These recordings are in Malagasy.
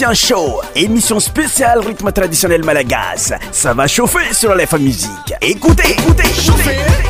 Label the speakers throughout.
Speaker 1: Musicien Show, émission spéciale rythme traditionnel malagas. Ça va chauffer sur la Musique. Écoutez, écoutez, écoutez.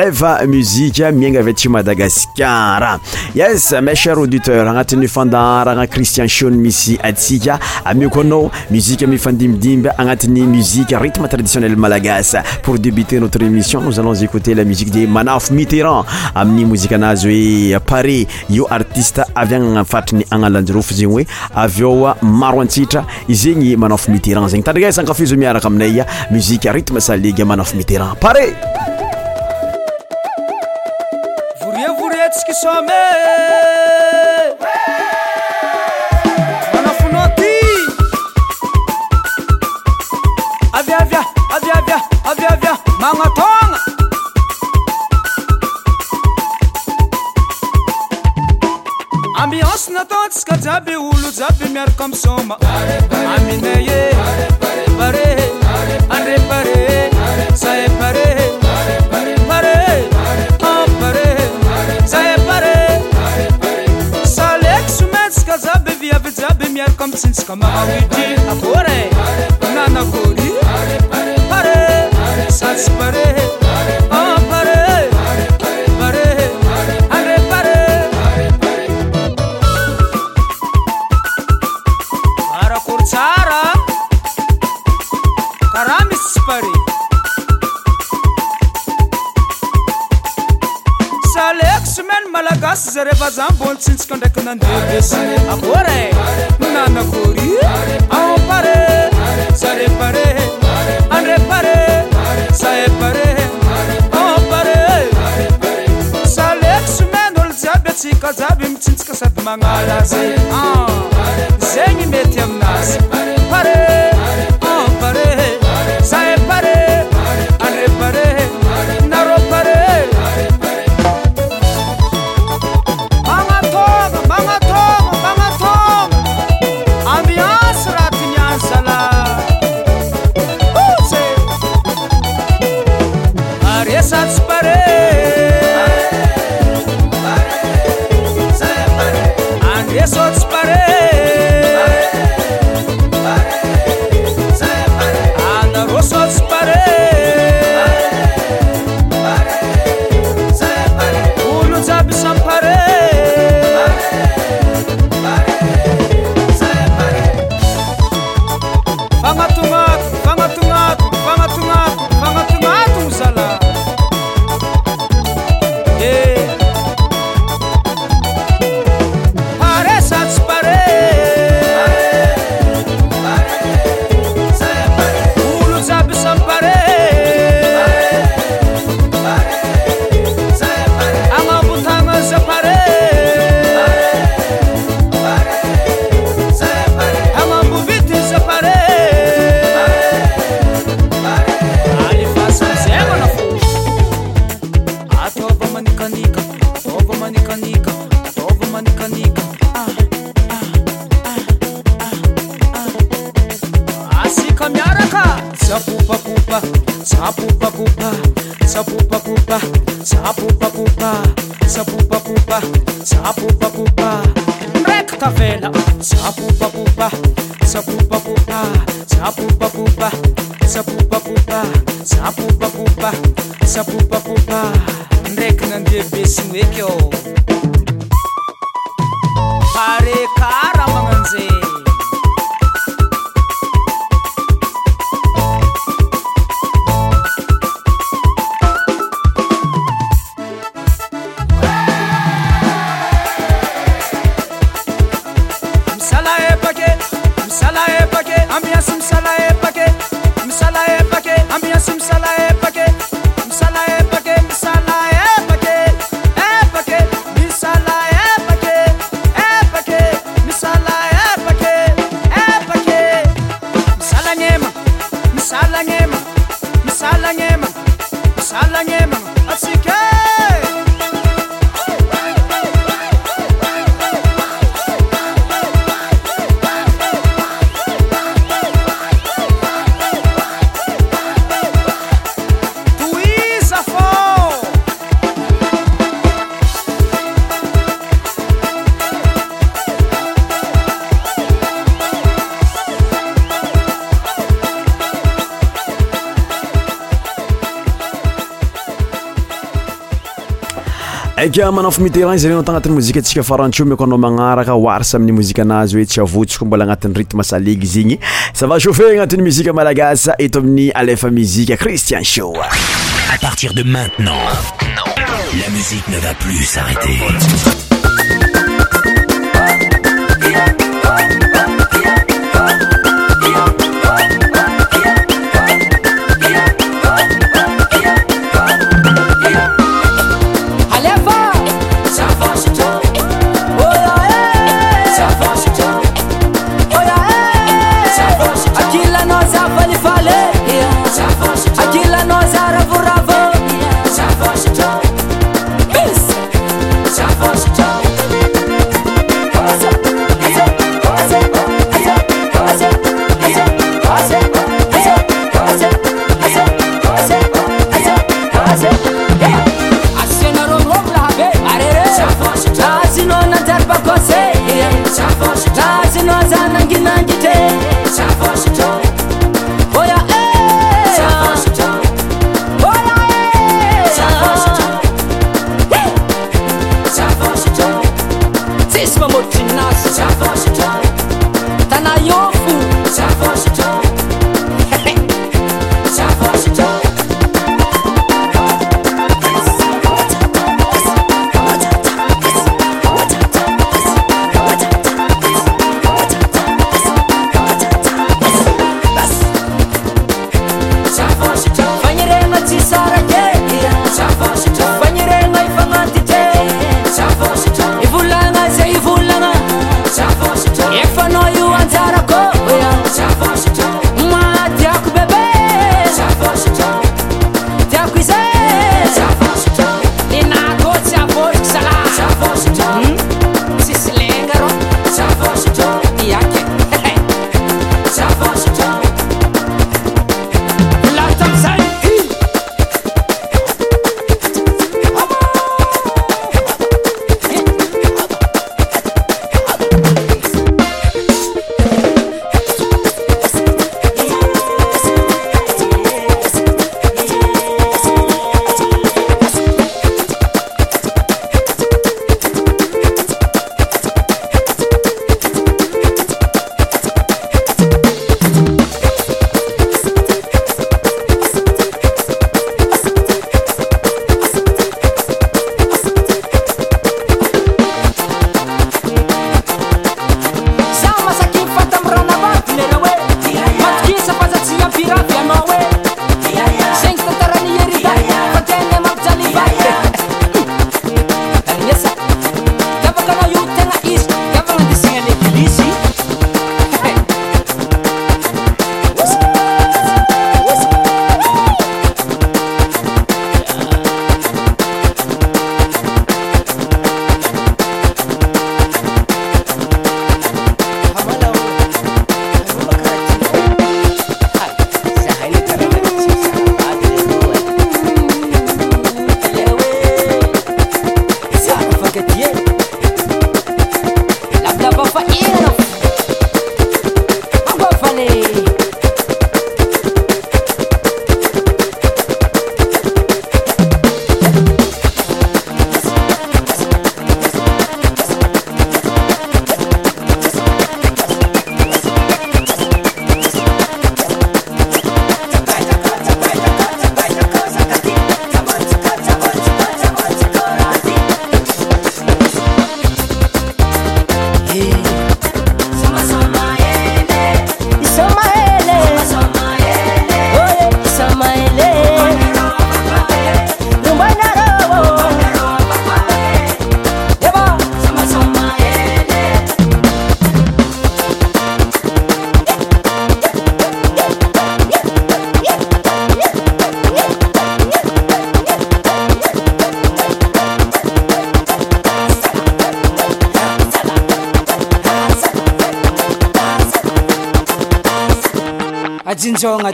Speaker 2: amusimiaina vtsymadagascar yes ma cher auditeur agnatin'ny fandaharana cristien cion misy atsika amikoanao muzike mifandimbidimby agnatin'ny muziqe rytme traditionnel malagas pour débuter notre émission nos alonz écouter la musie de manafo miteran amin'ny mozieanazy hoe pare io artiste avyan afatriny analanjirofo zegny oe avo maro antsitra zegny manafo miteran zegny tandriazakafiz miaraka aminay musieritmesaige manaf mitrapar
Speaker 3: oanafonaty aviaviah aviaviah aviavia magnatogna ambiancena tasika jaby olo jaby miaraka amsoma Come on with say
Speaker 2: manafo miterran izare nao to agnatin'ny mozika antsika faranteo mako anao magnaraka oarsy amin'ny mozika anazy hoe tsy avontsikoa
Speaker 1: mbola agnatin'ny ritme salegy zy igny zava chauffe agnatin'ny muzika
Speaker 2: malagasa eto amin'ny
Speaker 1: alefa muzika christian sho a partir de maintenant la musiqe ne va plus sarrater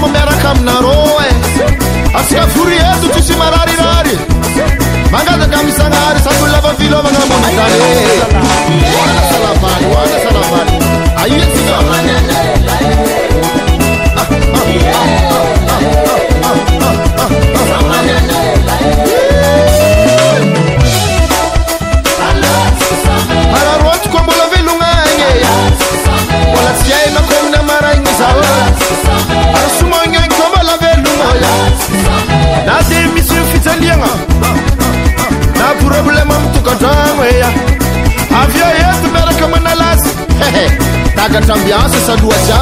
Speaker 3: μου μέρα χαμναρόε Ασικά φουριέ του τι σημαράρι ράρι σαν άρι σαν δουλεύω φίλο με γραμμό να the answers are do a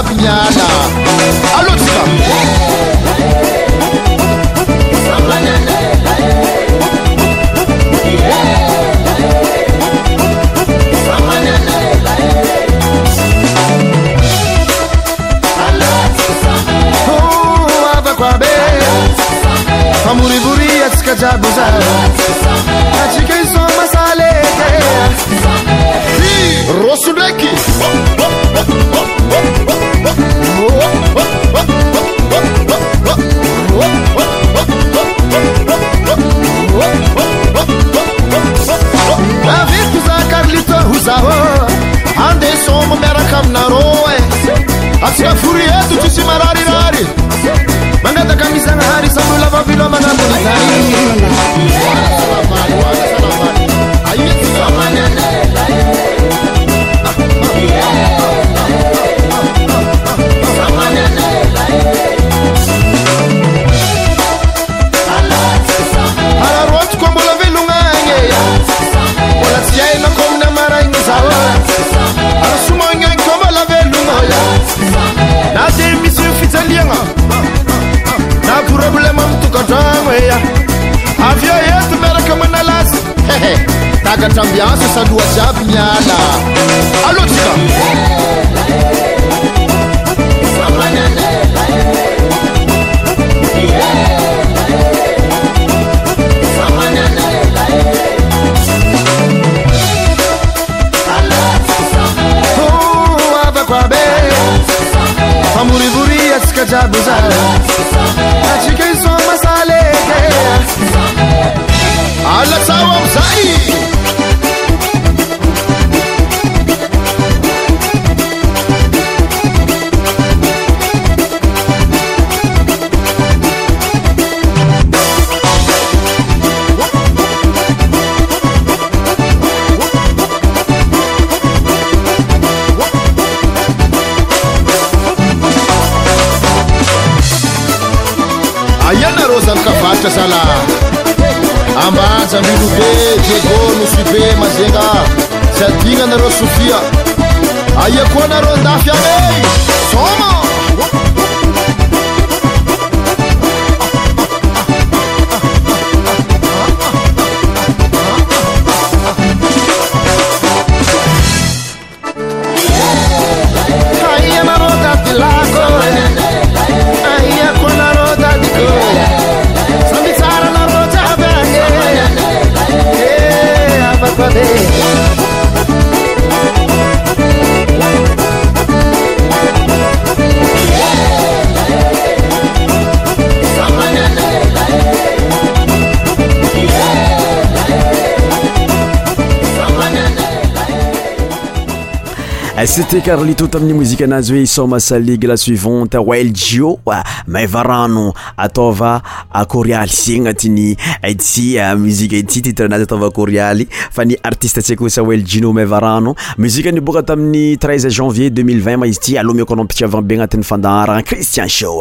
Speaker 2: sy ti karlito tamin'y mozika anazy hoe some salige la suivante weljioa maivarano ataova corialy s agnatiy asy euh, muzikitsy titreaazy ataovacorialy fa ny artiste tsi kosa eljino maivarano muzikanyboka tamin'y 3 janvier 2020 maizy ty aloha mikoanao mpiiavabe agnati'y fandaara cristian sho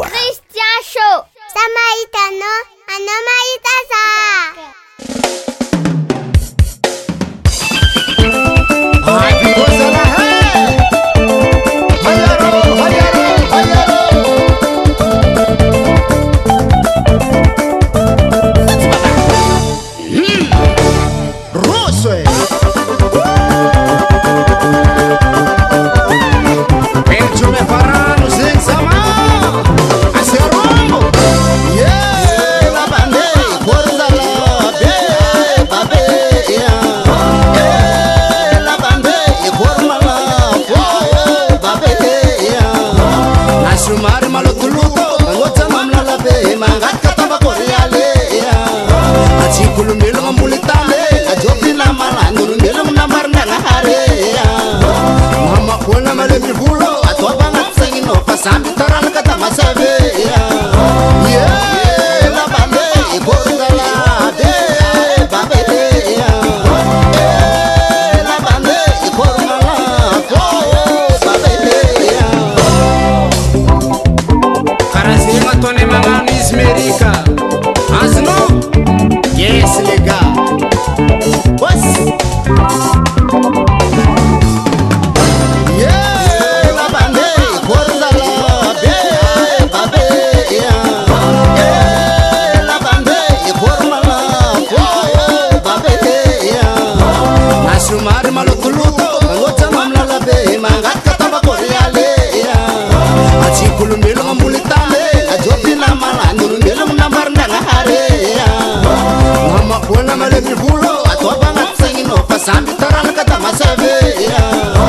Speaker 3: ترانكتمسافي يا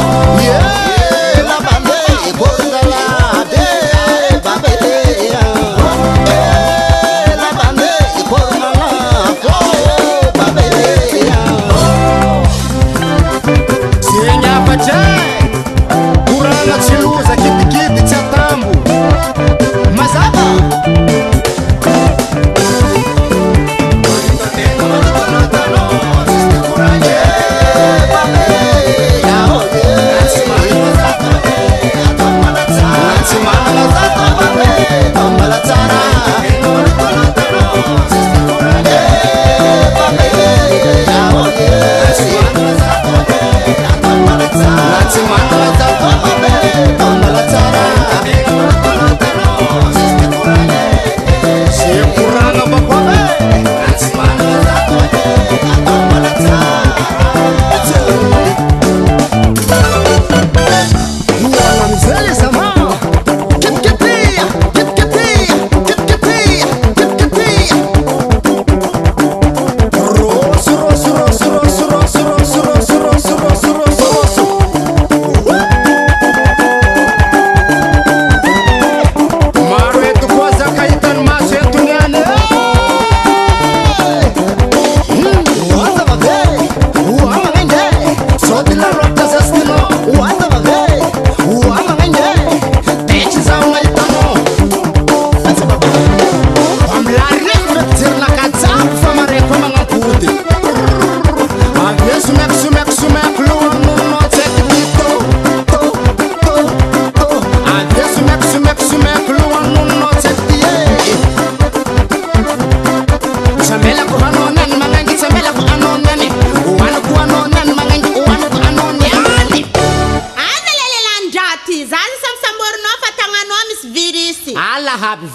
Speaker 3: to my daughter I got my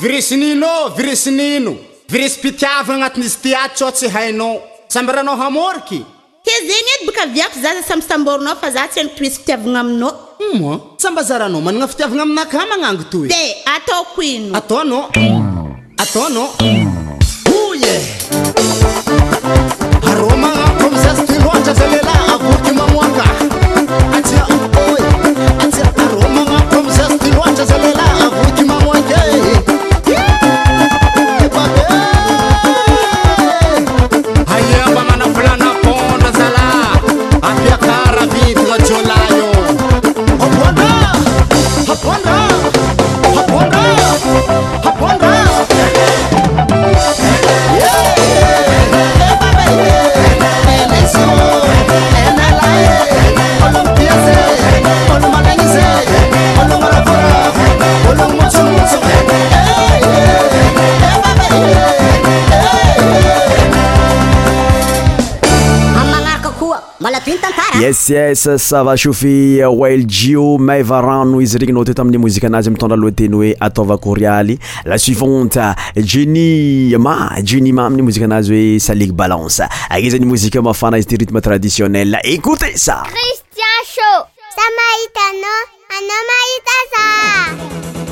Speaker 3: viresinino viresinino viresympitiavana anati'izy tiatsa tsy hainao sambaranao hamôriky ke zegny ey baka viako zazasamy samborana fa za tsy anpesy fitiavana aminao hmm, sambazaranao magnana fitiavana aminaka magnango toyde e? ataoko ino atanao ataonao oe
Speaker 2: yes es sava shoufe wil jio maivarano izy regnynao teo tamin'ny mozika anazy mitandralohateny hoe ataovacorialy la suivante jenni ma jenie ma amin'ny mozika anazy hoe salig balanse ane zany mozikae o mafana izy ty rythme traditionnel écoute sa cristian sho sa mahitaanao anao mahita za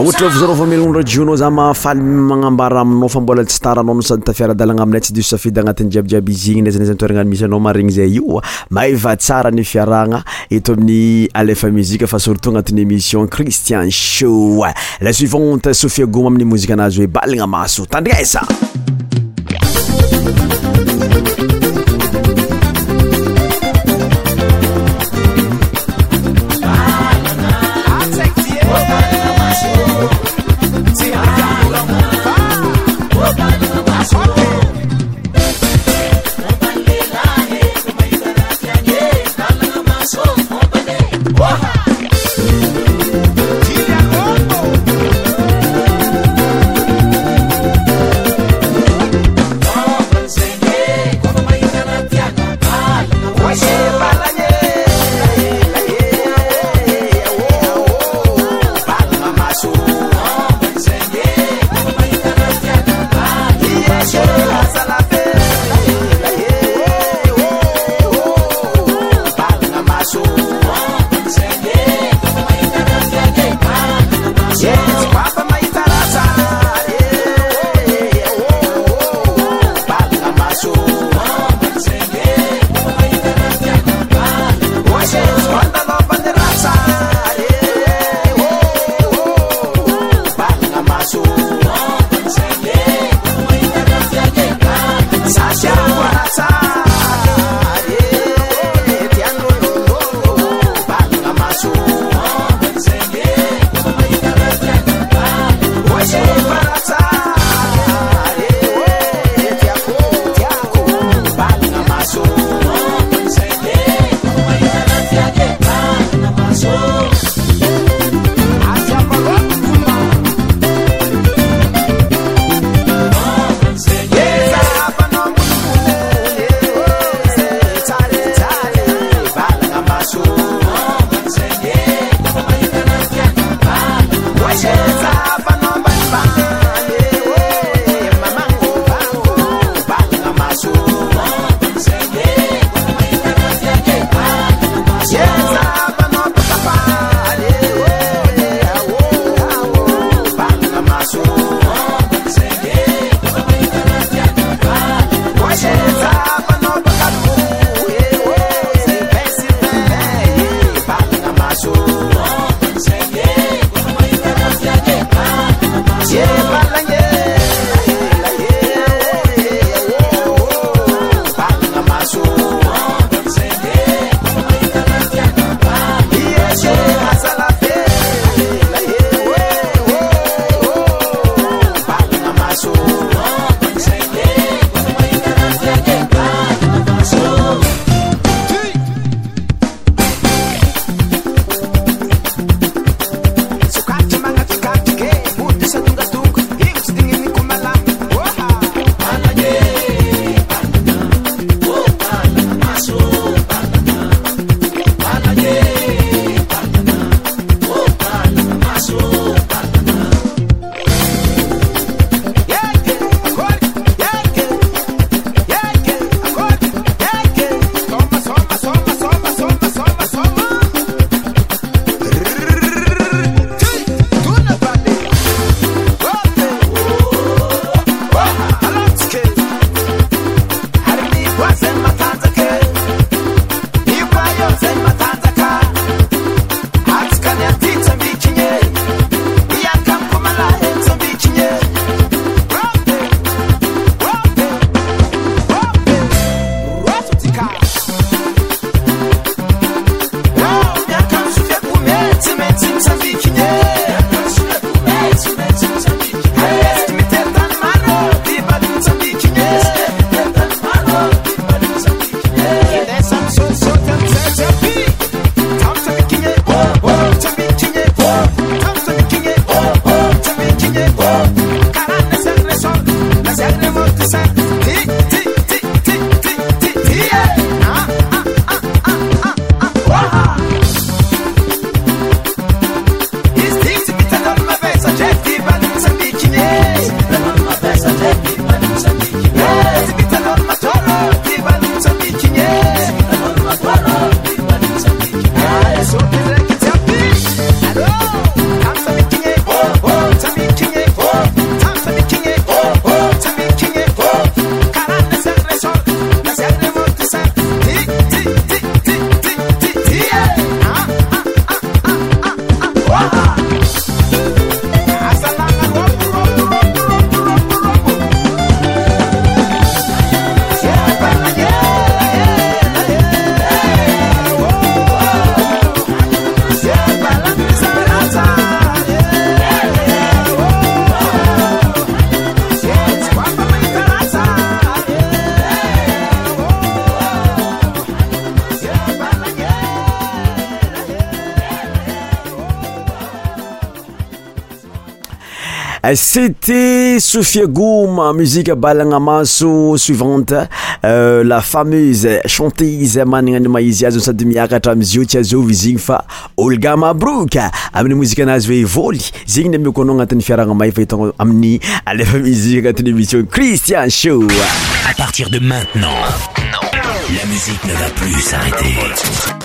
Speaker 2: Ah, ohatra vazaro va meloondra jienao za mahafaly magnambara aminao fa mbola tsy taraanao no sady tafiaradalagna aminay tsy disosafidy agnatin'y jiabyjiaby izy igny naizana izanitoeragnano misy anao maregny zay ioa mayvatsara ny fiarahgna eto amin'ny alfa muzika fa surtot agnatin'y émission cristian sho lasuivant onte sohia goma amin'ny mozika anazy hoe baligna maso tandriasa
Speaker 3: Paso.
Speaker 2: Euh, c'était Sophia Goum musique Balangamaso suivante. Euh, la fameuse chanteuse managany maizia zao sady à amizio tsy Olga Mabrouk amin'ny musique anazy hoe voly zegny ny amiako anao Amni, fiarahagna may fa musique Christian Show
Speaker 4: à partir de maintenant non. la musique ne va plus s'arrêter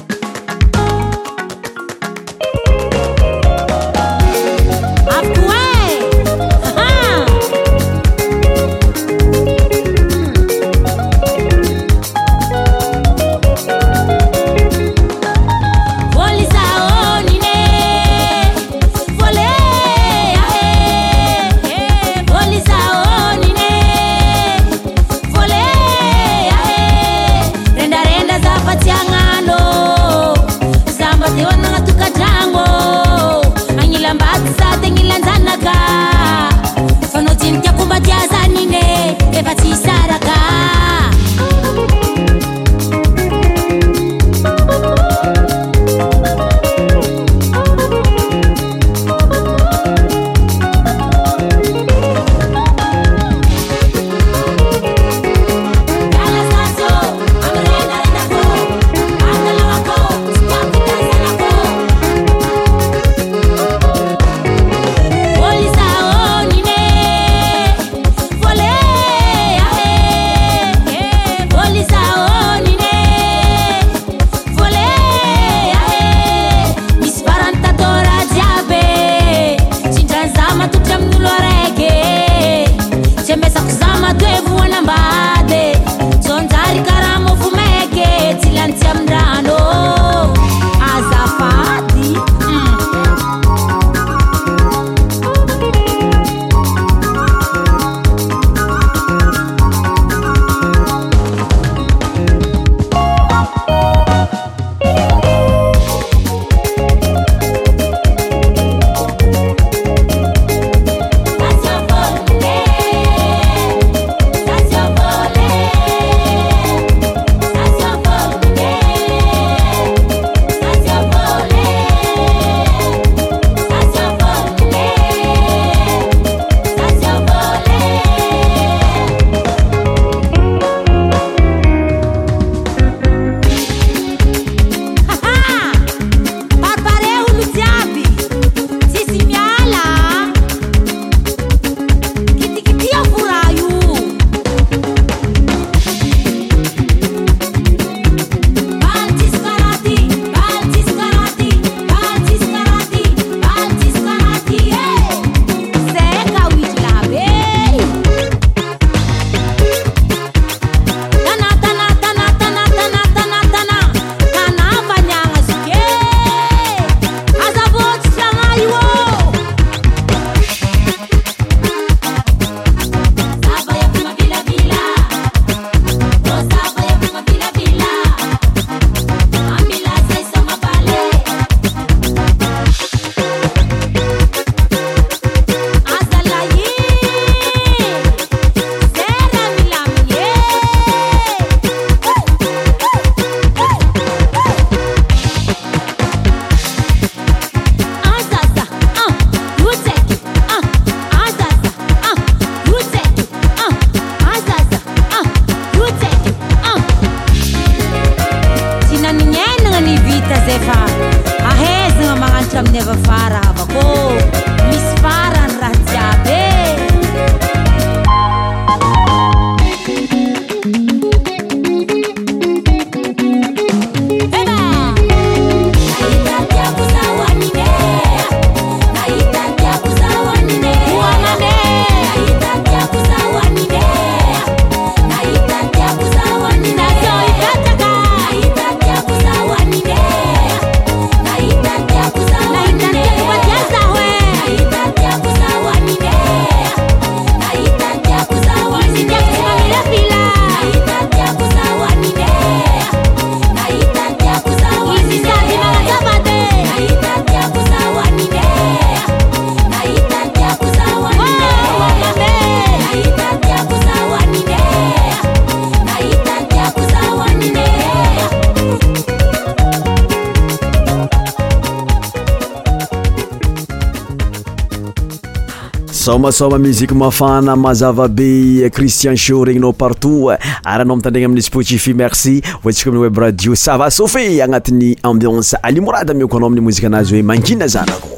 Speaker 2: asoma muziqe mafana mazava be eh, cristian show regninao partout eh. ary anao mitandragna amin'ny spotifi merci voatsika amin'ny web radio sava sofet agnatin'ny ambianse alimorady amiako anao amin'y mozika anazy hoe mangina zanako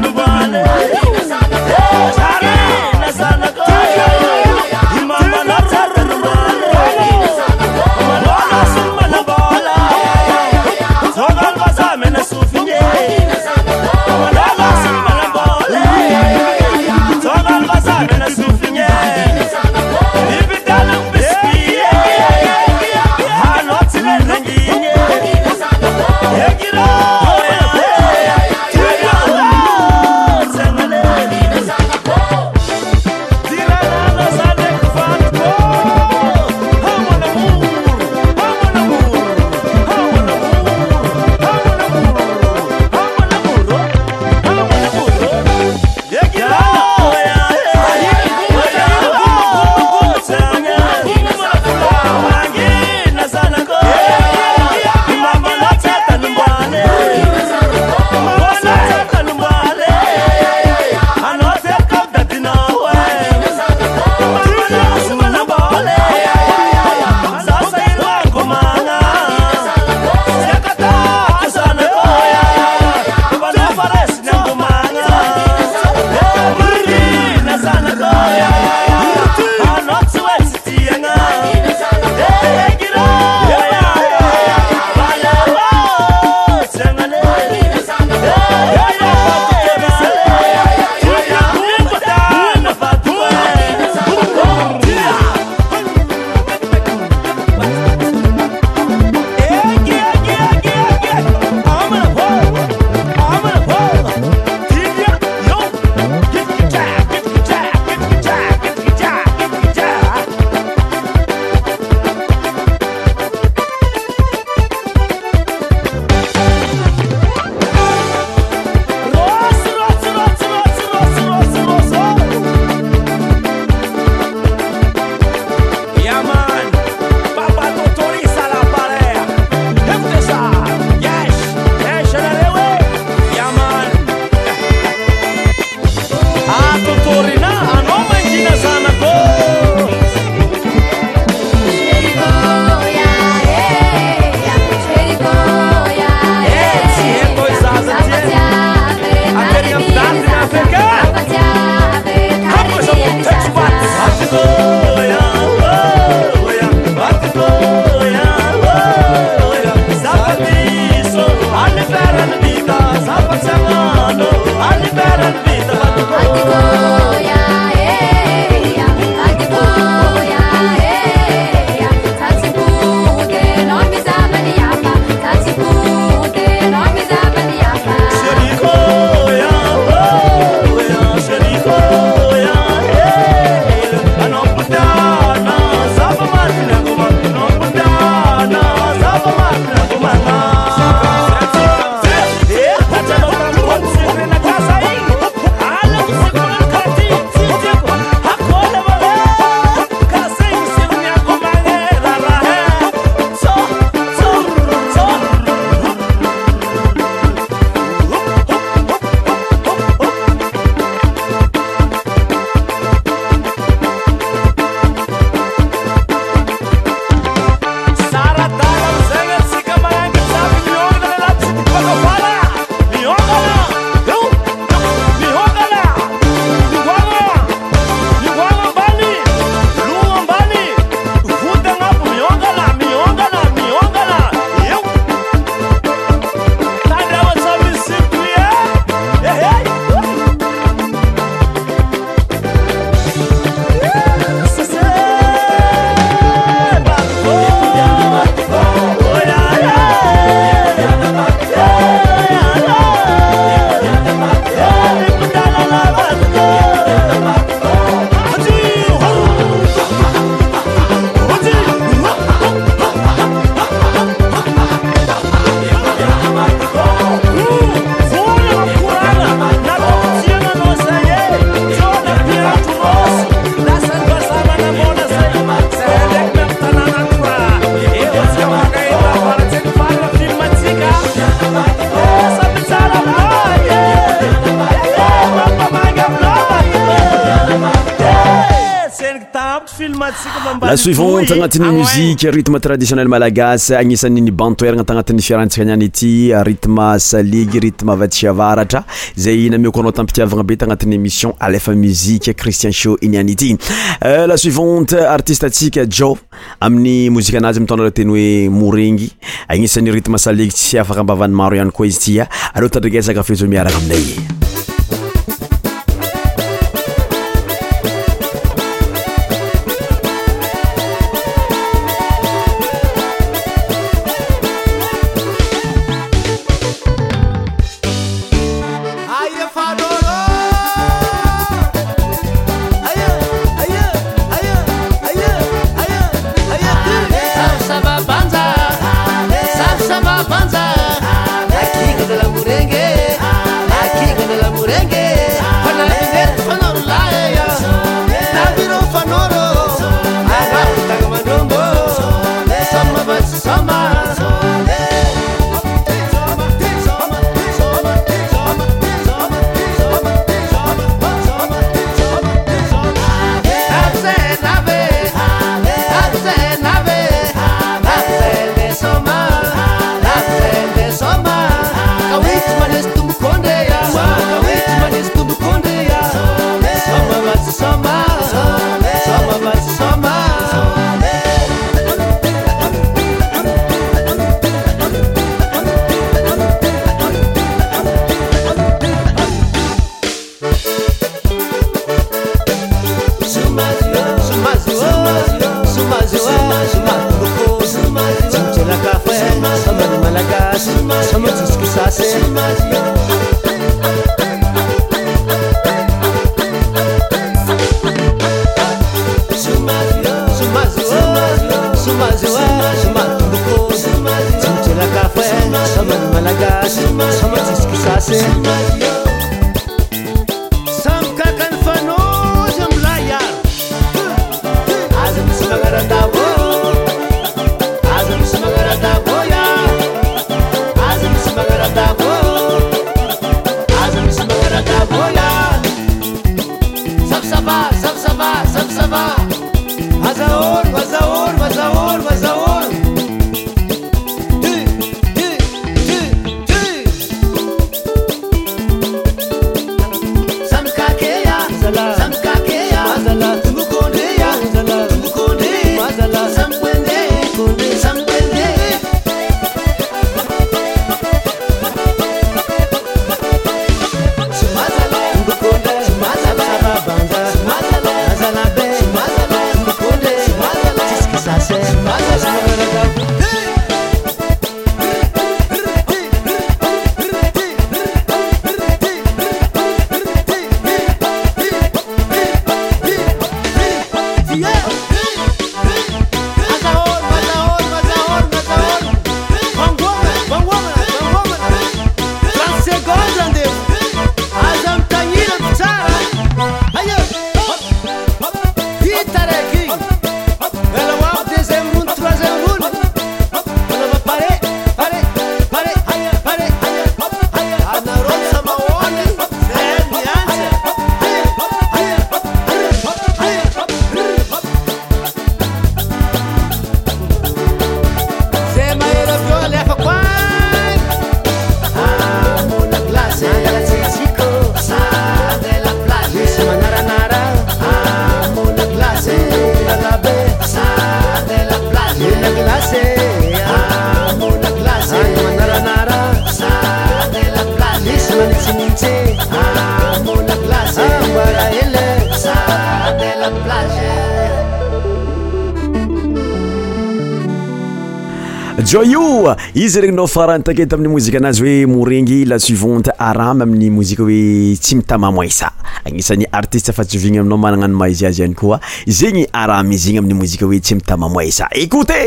Speaker 2: no bar. uivantanat'y ah moie rtme traditinelmalagasy agnisanybantoerna tanat'yfrahatska natyrtsaitiaratra zay nao ao tampitiavana be tanat'yémission a mui cristien sho inyanitylauivantatisesajo euh, amin'ny moziaazy mitona teny oe moregy anisan'nyrtm sai tsyafaka ambavanymaroay koa izytya ah. al tandrigesaka fzomiaranaaminay izyregnynao faranytakety amin'ny mozika anazy hoe morengy la suivante aramy amin'ny mozika hoe tsy mitamamoissa agnisan'ny artiste fa tsy ovigny aminao managnano maiziazy ihany koa zegny aramy izy igny amin'ny mozika hoe tsy mitamamoessa écoute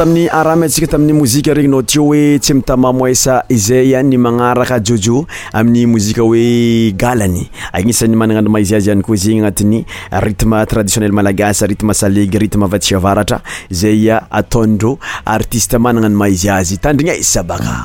Speaker 5: tami'ny aramy atsika tamin'ny mozika regny nao tio hoe tsy mitamamoesa izay a ny manaraka jojo amin'ny mozika oe galany anisan'ny mananano maizy azy hany koa zegny agnatin'ny rytme traditionnel malagasy ritme salegy rytme avatsiavaratra zay a atondro artiste manana no maizy azy tandrinaisabaka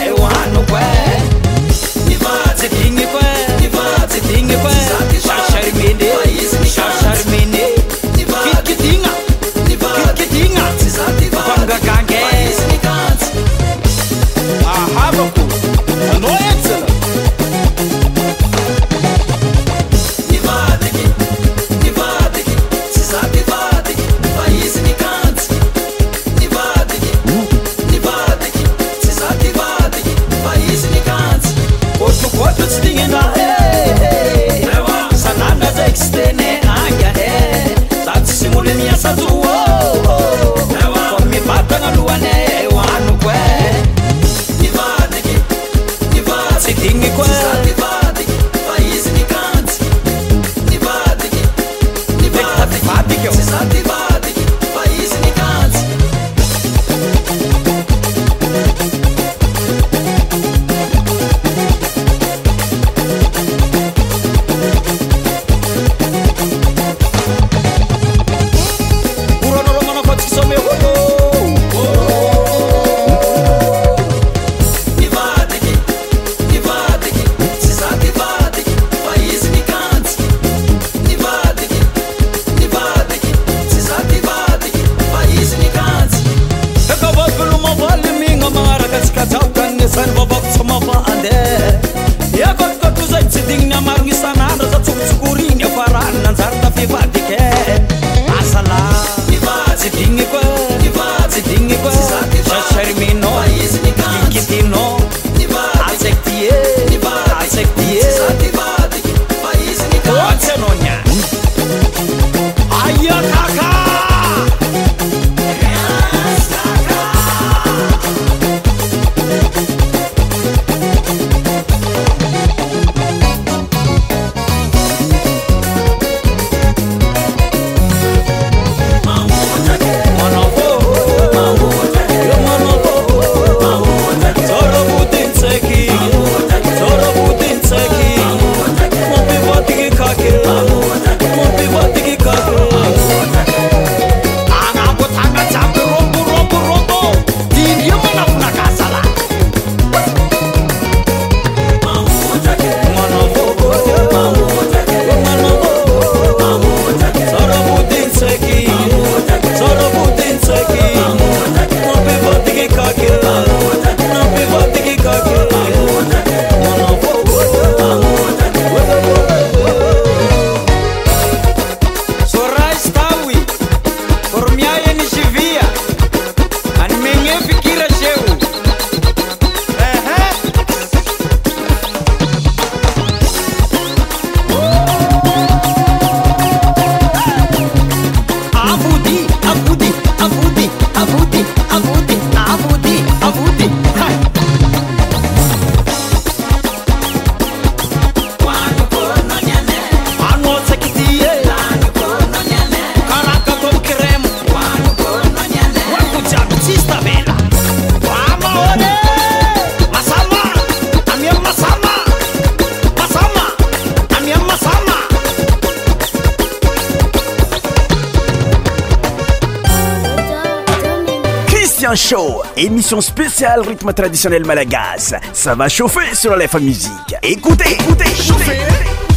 Speaker 5: spécial rythme traditionnel malagas. Ça va chauffer sur la Musique. Écoutez, écoutez, écoutez.